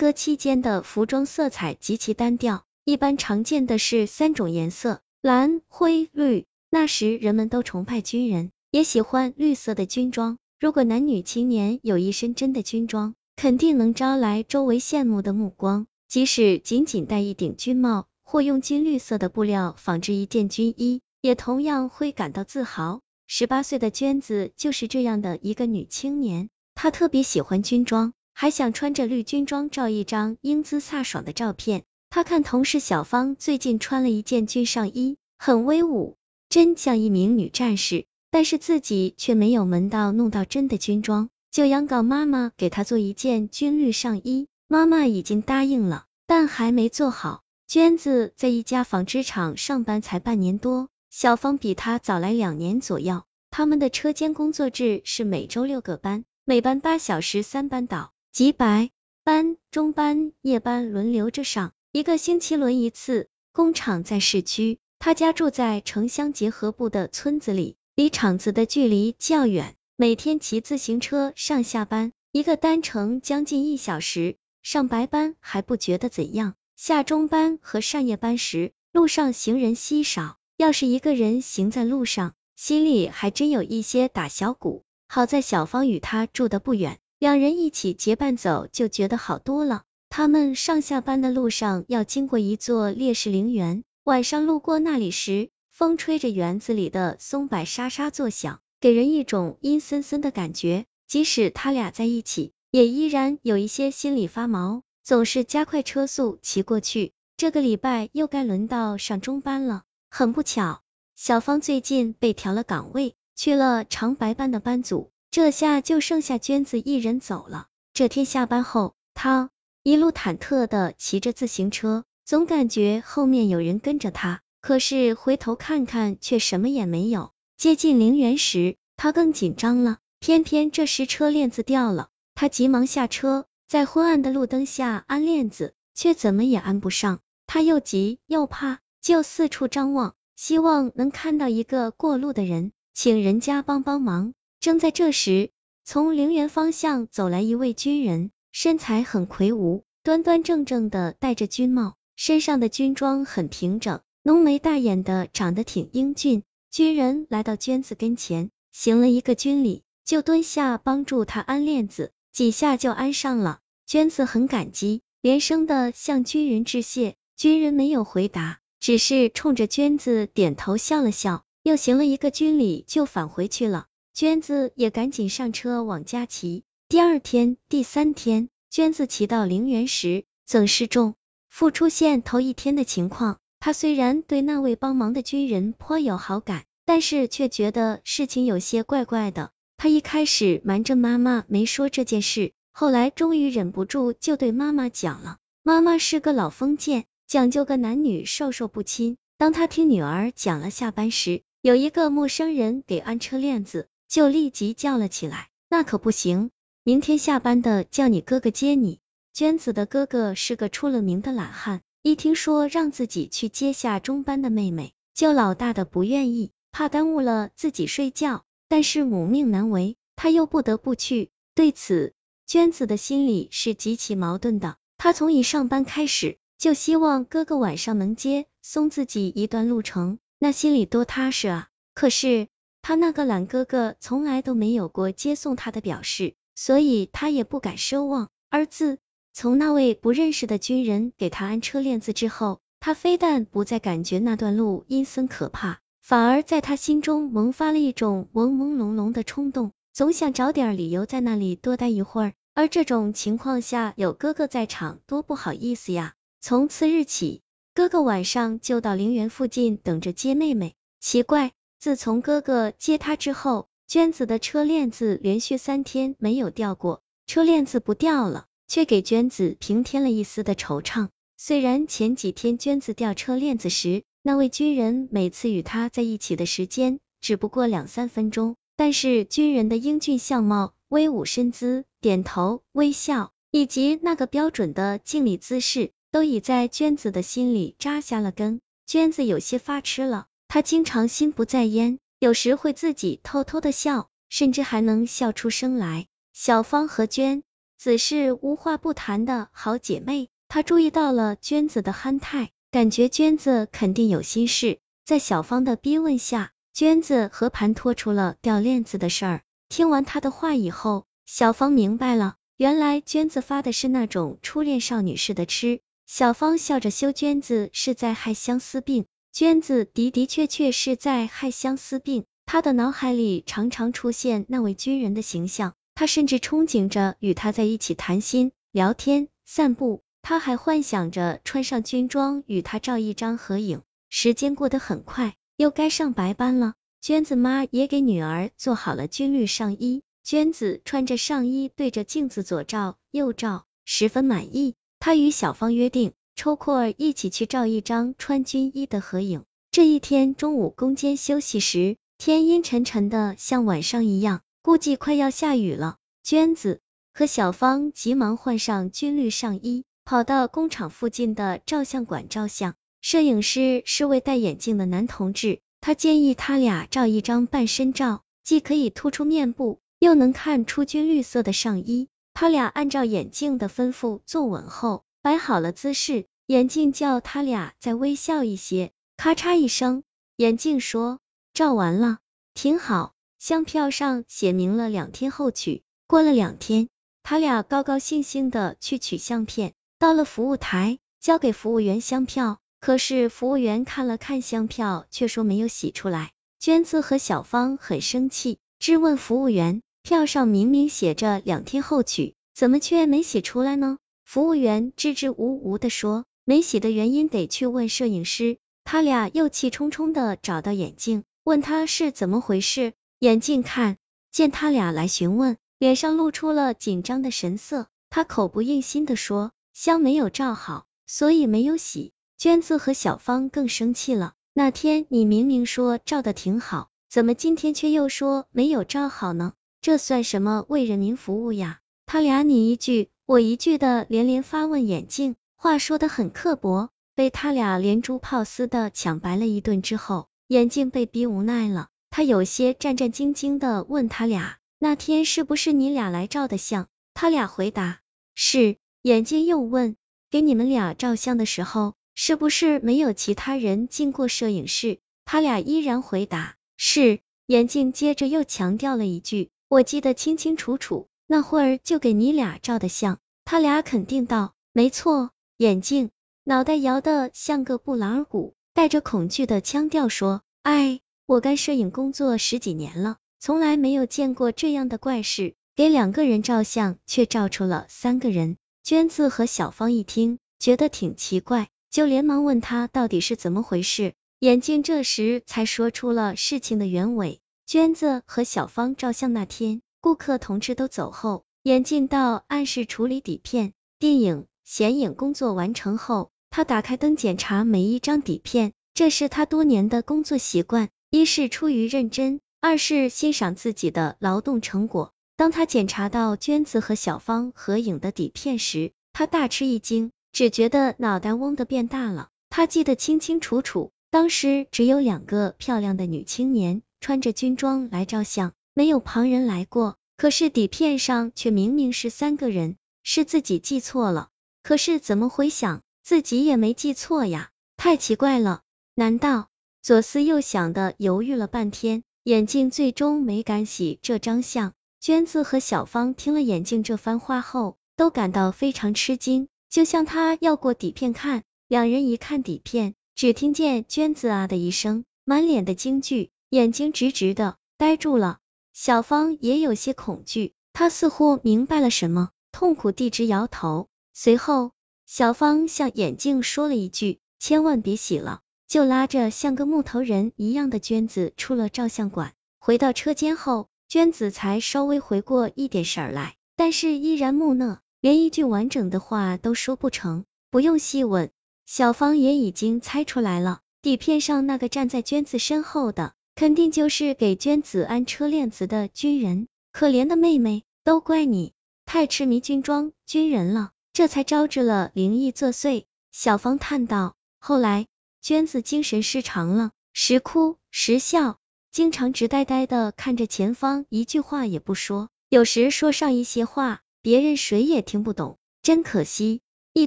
歌期间的服装色彩极其单调，一般常见的是三种颜色：蓝、灰、绿。那时人们都崇拜军人，也喜欢绿色的军装。如果男女青年有一身真的军装，肯定能招来周围羡慕的目光。即使仅仅戴一顶军帽，或用金绿色的布料仿制一件军衣，也同样会感到自豪。十八岁的娟子就是这样的一个女青年，她特别喜欢军装。还想穿着绿军装照一张英姿飒爽的照片。他看同事小芳最近穿了一件军上衣，很威武，真像一名女战士。但是自己却没有门道弄到真的军装，就央告妈妈给她做一件军绿上衣。妈妈已经答应了，但还没做好。娟子在一家纺织厂上班才半年多，小芳比她早来两年左右。他们的车间工作制是每周六个班，每班八小时，三班倒。即白班、中班、夜班轮流着上，一个星期轮一次。工厂在市区，他家住在城乡结合部的村子里，离厂子的距离较远，每天骑自行车上下班，一个单程将近一小时。上白班还不觉得怎样，下中班和上夜班时，路上行人稀少，要是一个人行在路上，心里还真有一些打小鼓。好在小芳与他住的不远。两人一起结伴走，就觉得好多了。他们上下班的路上要经过一座烈士陵园，晚上路过那里时，风吹着园子里的松柏沙沙作响，给人一种阴森森的感觉。即使他俩在一起，也依然有一些心里发毛，总是加快车速骑过去。这个礼拜又该轮到上中班了，很不巧，小芳最近被调了岗位，去了长白班的班组。这下就剩下娟子一人走了。这天下班后，他一路忐忑的骑着自行车，总感觉后面有人跟着他，可是回头看看却什么也没有。接近陵园时，他更紧张了，偏偏这时车链子掉了，他急忙下车，在昏暗的路灯下安链子，却怎么也安不上。他又急又怕，就四处张望，希望能看到一个过路的人，请人家帮帮忙。正在这时，从陵园方向走来一位军人，身材很魁梧，端端正正的戴着军帽，身上的军装很平整，浓眉大眼的，长得挺英俊。军人来到娟子跟前，行了一个军礼，就蹲下帮助他安链子，几下就安上了。娟子很感激，连声的向军人致谢。军人没有回答，只是冲着娟子点头笑了笑，又行了一个军礼，就返回去了。娟子也赶紧上车往家骑。第二天、第三天，娟子骑到陵园时，总是重复出现头一天的情况。他虽然对那位帮忙的军人颇有好感，但是却觉得事情有些怪怪的。他一开始瞒着妈妈没说这件事，后来终于忍不住就对妈妈讲了。妈妈是个老封建，讲究个男女授受不亲。当他听女儿讲了下班时有一个陌生人给安车链子。就立即叫了起来，那可不行，明天下班的叫你哥哥接你。娟子的哥哥是个出了名的懒汉，一听说让自己去接下中班的妹妹，就老大的不愿意，怕耽误了自己睡觉。但是母命难违，他又不得不去。对此，娟子的心里是极其矛盾的。他从一上班开始，就希望哥哥晚上能接送自己一段路程，那心里多踏实啊。可是。他那个懒哥哥从来都没有过接送他的表示，所以他也不敢奢望。而自从那位不认识的军人给他安车链子之后，他非但不再感觉那段路阴森可怕，反而在他心中萌发了一种朦朦胧胧的冲动，总想找点理由在那里多待一会儿。而这种情况下有哥哥在场，多不好意思呀。从次日起，哥哥晚上就到陵园附近等着接妹妹。奇怪。自从哥哥接他之后，娟子的车链子连续三天没有掉过。车链子不掉了，却给娟子平添了一丝的惆怅。虽然前几天娟子掉车链子时，那位军人每次与他在一起的时间只不过两三分钟，但是军人的英俊相貌、威武身姿、点头微笑，以及那个标准的敬礼姿势，都已在娟子的心里扎下了根。娟子有些发痴了。他经常心不在焉，有时会自己偷偷的笑，甚至还能笑出声来。小芳和娟子是无话不谈的好姐妹，她注意到了娟子的憨态，感觉娟子肯定有心事。在小芳的逼问下，娟子和盘托出了掉链子的事儿。听完他的话以后，小芳明白了，原来娟子发的是那种初恋少女似的痴。小芳笑着羞娟子是在害相思病，娟子的的确确是在害相思病。他的脑海里常常出现那位军人的形象，他甚至憧憬着与他在一起谈心、聊天、散步。他还幻想着穿上军装与他照一张合影。时间过得很快，又该上白班了。娟子妈也给女儿做好了军绿上衣，娟子穿着上衣对着镜子左照右照，十分满意。她与小芳约定，抽空儿一起去照一张穿军衣的合影。这一天中午攻坚休息时，天阴沉沉的，像晚上一样，估计快要下雨了。娟子和小芳急忙换上军绿上衣，跑到工厂附近的照相馆照相。摄影师是位戴眼镜的男同志，他建议他俩照一张半身照，既可以突出面部，又能看出军绿色的上衣。他俩按照眼镜的吩咐坐稳后，摆好了姿势，眼镜叫他俩再微笑一些。咔嚓一声，眼镜说：“照完了，挺好。”相票上写明了两天后取。过了两天，他俩高高兴兴的去取相片，到了服务台，交给服务员相票。可是服务员看了看相票，却说没有洗出来。娟子和小芳很生气，质问服务员：票上明明写着两天后取，怎么却没洗出来呢？服务员支支吾吾的说：没洗的原因得去问摄影师。他俩又气冲冲的找到眼镜，问他是怎么回事。眼镜看见他俩来询问，脸上露出了紧张的神色。他口不应心的说：相没有照好，所以没有洗。娟子和小芳更生气了。那天你明明说照的挺好，怎么今天却又说没有照好呢？这算什么为人民服务呀？他俩你一句我一句的连连发问，眼镜话说的很刻薄，被他俩连珠炮似的抢白了一顿之后，眼镜被逼无奈了。他有些战战兢兢的问他俩：那天是不是你俩来照的相？他俩回答是。眼镜又问：给你们俩照相的时候？是不是没有其他人进过摄影室？他俩依然回答是。眼镜接着又强调了一句：“我记得清清楚楚，那会儿就给你俩照的相。”他俩肯定道：“没错。”眼镜脑袋摇得像个布朗鼓，带着恐惧的腔调说：“哎，我干摄影工作十几年了，从来没有见过这样的怪事，给两个人照相，却照出了三个人。”娟子和小芳一听，觉得挺奇怪。就连忙问他到底是怎么回事，眼镜这时才说出了事情的原委。娟子和小芳照相那天，顾客同志都走后，眼镜到暗室处理底片。电影显影工作完成后，他打开灯检查每一张底片，这是他多年的工作习惯，一是出于认真，二是欣赏自己的劳动成果。当他检查到娟子和小芳合影的底片时，他大吃一惊。只觉得脑袋嗡的变大了，他记得清清楚楚，当时只有两个漂亮的女青年穿着军装来照相，没有旁人来过。可是底片上却明明是三个人，是自己记错了。可是怎么回想，自己也没记错呀，太奇怪了。难道左思右想的犹豫了半天，眼镜最终没敢洗这张相？娟子和小芳听了眼镜这番话后，都感到非常吃惊。就向他要过底片看，两人一看底片，只听见娟子啊的一声，满脸的惊惧，眼睛直直的呆住了。小芳也有些恐惧，她似乎明白了什么，痛苦地直摇头。随后，小芳向眼镜说了一句：“千万别洗了。”就拉着像个木头人一样的娟子出了照相馆。回到车间后，娟子才稍微回过一点神来，但是依然木讷。连一句完整的话都说不成，不用细问，小芳也已经猜出来了。底片上那个站在娟子身后的，肯定就是给娟子安车链子的军人。可怜的妹妹，都怪你太痴迷军装、军人了，这才招致了灵异作祟。小芳叹道。后来，娟子精神失常了，时哭时笑，经常直呆呆的看着前方，一句话也不说，有时说上一些话。别人谁也听不懂，真可惜。一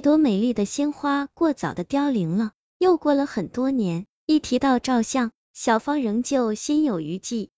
朵美丽的鲜花过早的凋零了。又过了很多年，一提到照相，小芳仍旧心有余悸。